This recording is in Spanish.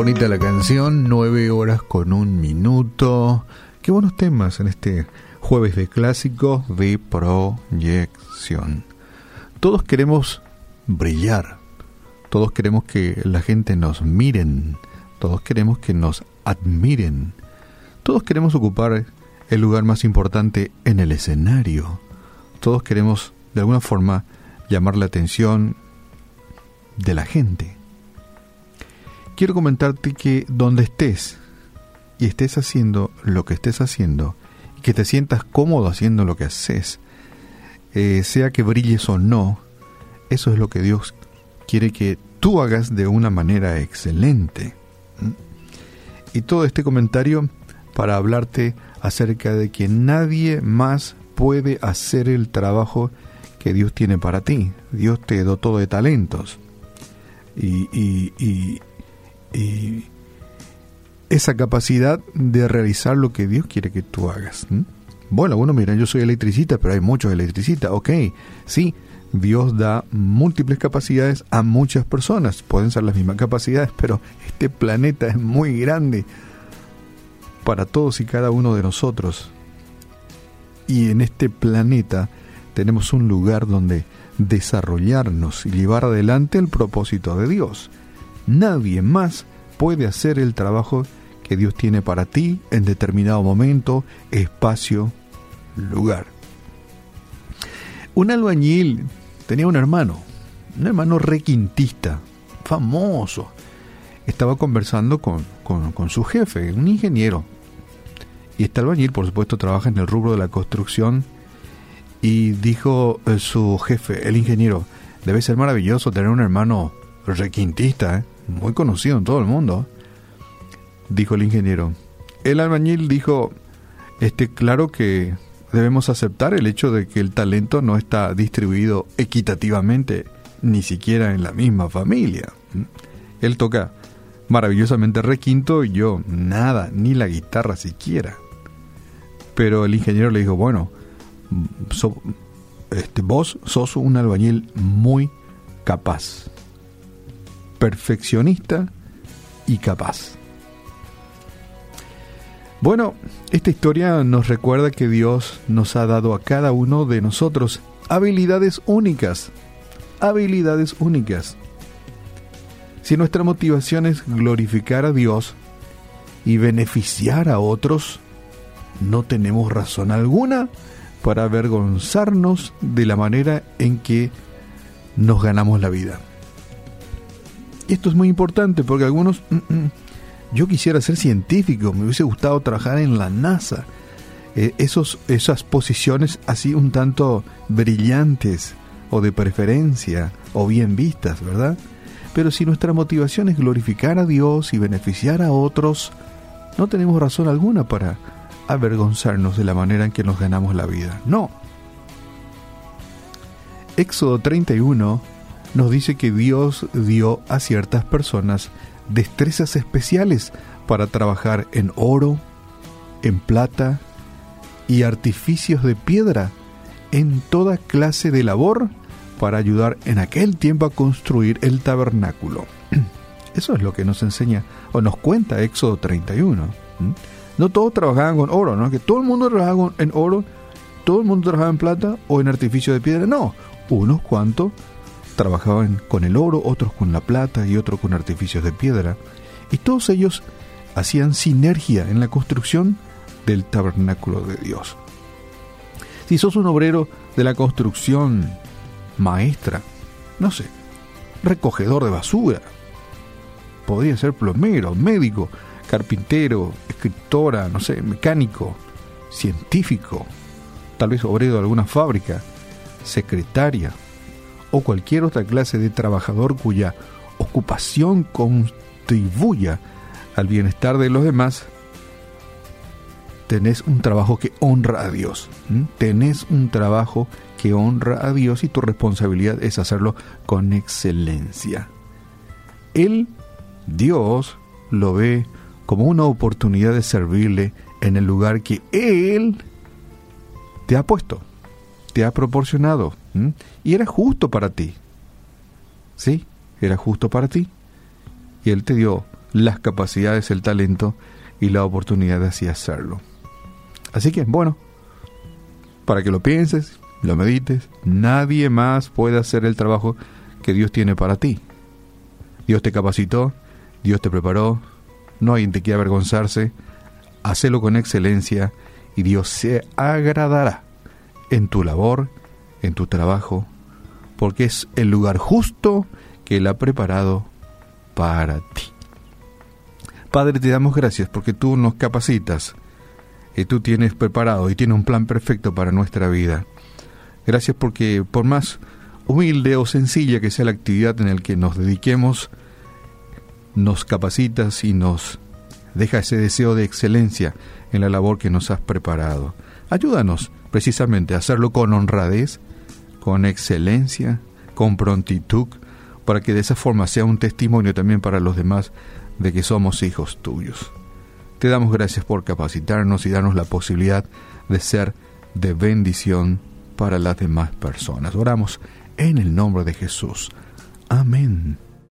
Bonita la canción, nueve horas con un minuto. Qué buenos temas en este jueves de clásicos de proyección. Todos queremos brillar, todos queremos que la gente nos miren, todos queremos que nos admiren, todos queremos ocupar el lugar más importante en el escenario, todos queremos de alguna forma llamar la atención de la gente quiero comentarte que donde estés y estés haciendo lo que estés haciendo, y que te sientas cómodo haciendo lo que haces, eh, sea que brilles o no, eso es lo que Dios quiere que tú hagas de una manera excelente. Y todo este comentario para hablarte acerca de que nadie más puede hacer el trabajo que Dios tiene para ti. Dios te dotó de talentos. Y esa capacidad de realizar lo que Dios quiere que tú hagas. Bueno, bueno, mira, yo soy electricista, pero hay muchos electricistas. Ok, sí, Dios da múltiples capacidades a muchas personas. Pueden ser las mismas capacidades, pero este planeta es muy grande para todos y cada uno de nosotros. Y en este planeta tenemos un lugar donde desarrollarnos y llevar adelante el propósito de Dios. Nadie más puede hacer el trabajo que Dios tiene para ti en determinado momento, espacio, lugar. Un albañil tenía un hermano, un hermano requintista, famoso. Estaba conversando con, su jefe, un ingeniero. Y este albañil, por supuesto, trabaja en el rubro de la construcción. Y dijo eh, su jefe, el ingeniero, debe ser maravilloso tener un hermano requintista, ¿eh? muy conocido en todo el mundo, dijo el ingeniero. El albañil dijo, este, claro que debemos aceptar el hecho de que el talento no está distribuido equitativamente, ni siquiera en la misma familia. Él toca maravillosamente requinto y yo nada, ni la guitarra siquiera. Pero el ingeniero le dijo, bueno, este, vos sos un albañil muy capaz perfeccionista y capaz. Bueno, esta historia nos recuerda que Dios nos ha dado a cada uno de nosotros habilidades únicas, habilidades únicas. Si nuestra motivación es glorificar a Dios y beneficiar a otros, no tenemos razón alguna para avergonzarnos de la manera en que nos ganamos la vida esto es muy importante porque algunos, mm, mm, yo quisiera ser científico, me hubiese gustado trabajar en la NASA. Eh, esos, esas posiciones así un tanto brillantes o de preferencia o bien vistas, ¿verdad? Pero si nuestra motivación es glorificar a Dios y beneficiar a otros, no tenemos razón alguna para avergonzarnos de la manera en que nos ganamos la vida. No. Éxodo 31 nos dice que Dios dio a ciertas personas destrezas especiales para trabajar en oro, en plata y artificios de piedra, en toda clase de labor para ayudar en aquel tiempo a construir el tabernáculo. Eso es lo que nos enseña o nos cuenta Éxodo 31. No todos trabajaban con oro, ¿no? Que todo el mundo trabajaba en oro, todo el mundo trabajaba en plata o en artificio de piedra. No, unos cuantos trabajaban con el oro, otros con la plata y otros con artificios de piedra, y todos ellos hacían sinergia en la construcción del tabernáculo de Dios. Si sos un obrero de la construcción maestra, no sé, recogedor de basura, podría ser plomero, médico, carpintero, escritora, no sé, mecánico, científico, tal vez obrero de alguna fábrica, secretaria, o cualquier otra clase de trabajador cuya ocupación contribuya al bienestar de los demás, tenés un trabajo que honra a Dios. Tenés un trabajo que honra a Dios y tu responsabilidad es hacerlo con excelencia. Él, Dios, lo ve como una oportunidad de servirle en el lugar que Él te ha puesto te ha proporcionado. Y era justo para ti. Sí, era justo para ti. Y Él te dio las capacidades, el talento y la oportunidad de así hacerlo. Así que, bueno, para que lo pienses, lo medites, nadie más puede hacer el trabajo que Dios tiene para ti. Dios te capacitó, Dios te preparó, no hay en que avergonzarse, hacelo con excelencia y Dios se agradará en tu labor, en tu trabajo, porque es el lugar justo que Él ha preparado para ti. Padre, te damos gracias porque tú nos capacitas y tú tienes preparado y tienes un plan perfecto para nuestra vida. Gracias porque por más humilde o sencilla que sea la actividad en la que nos dediquemos, nos capacitas y nos deja ese deseo de excelencia en la labor que nos has preparado. Ayúdanos precisamente hacerlo con honradez, con excelencia, con prontitud, para que de esa forma sea un testimonio también para los demás de que somos hijos tuyos. Te damos gracias por capacitarnos y darnos la posibilidad de ser de bendición para las demás personas. Oramos en el nombre de Jesús. Amén.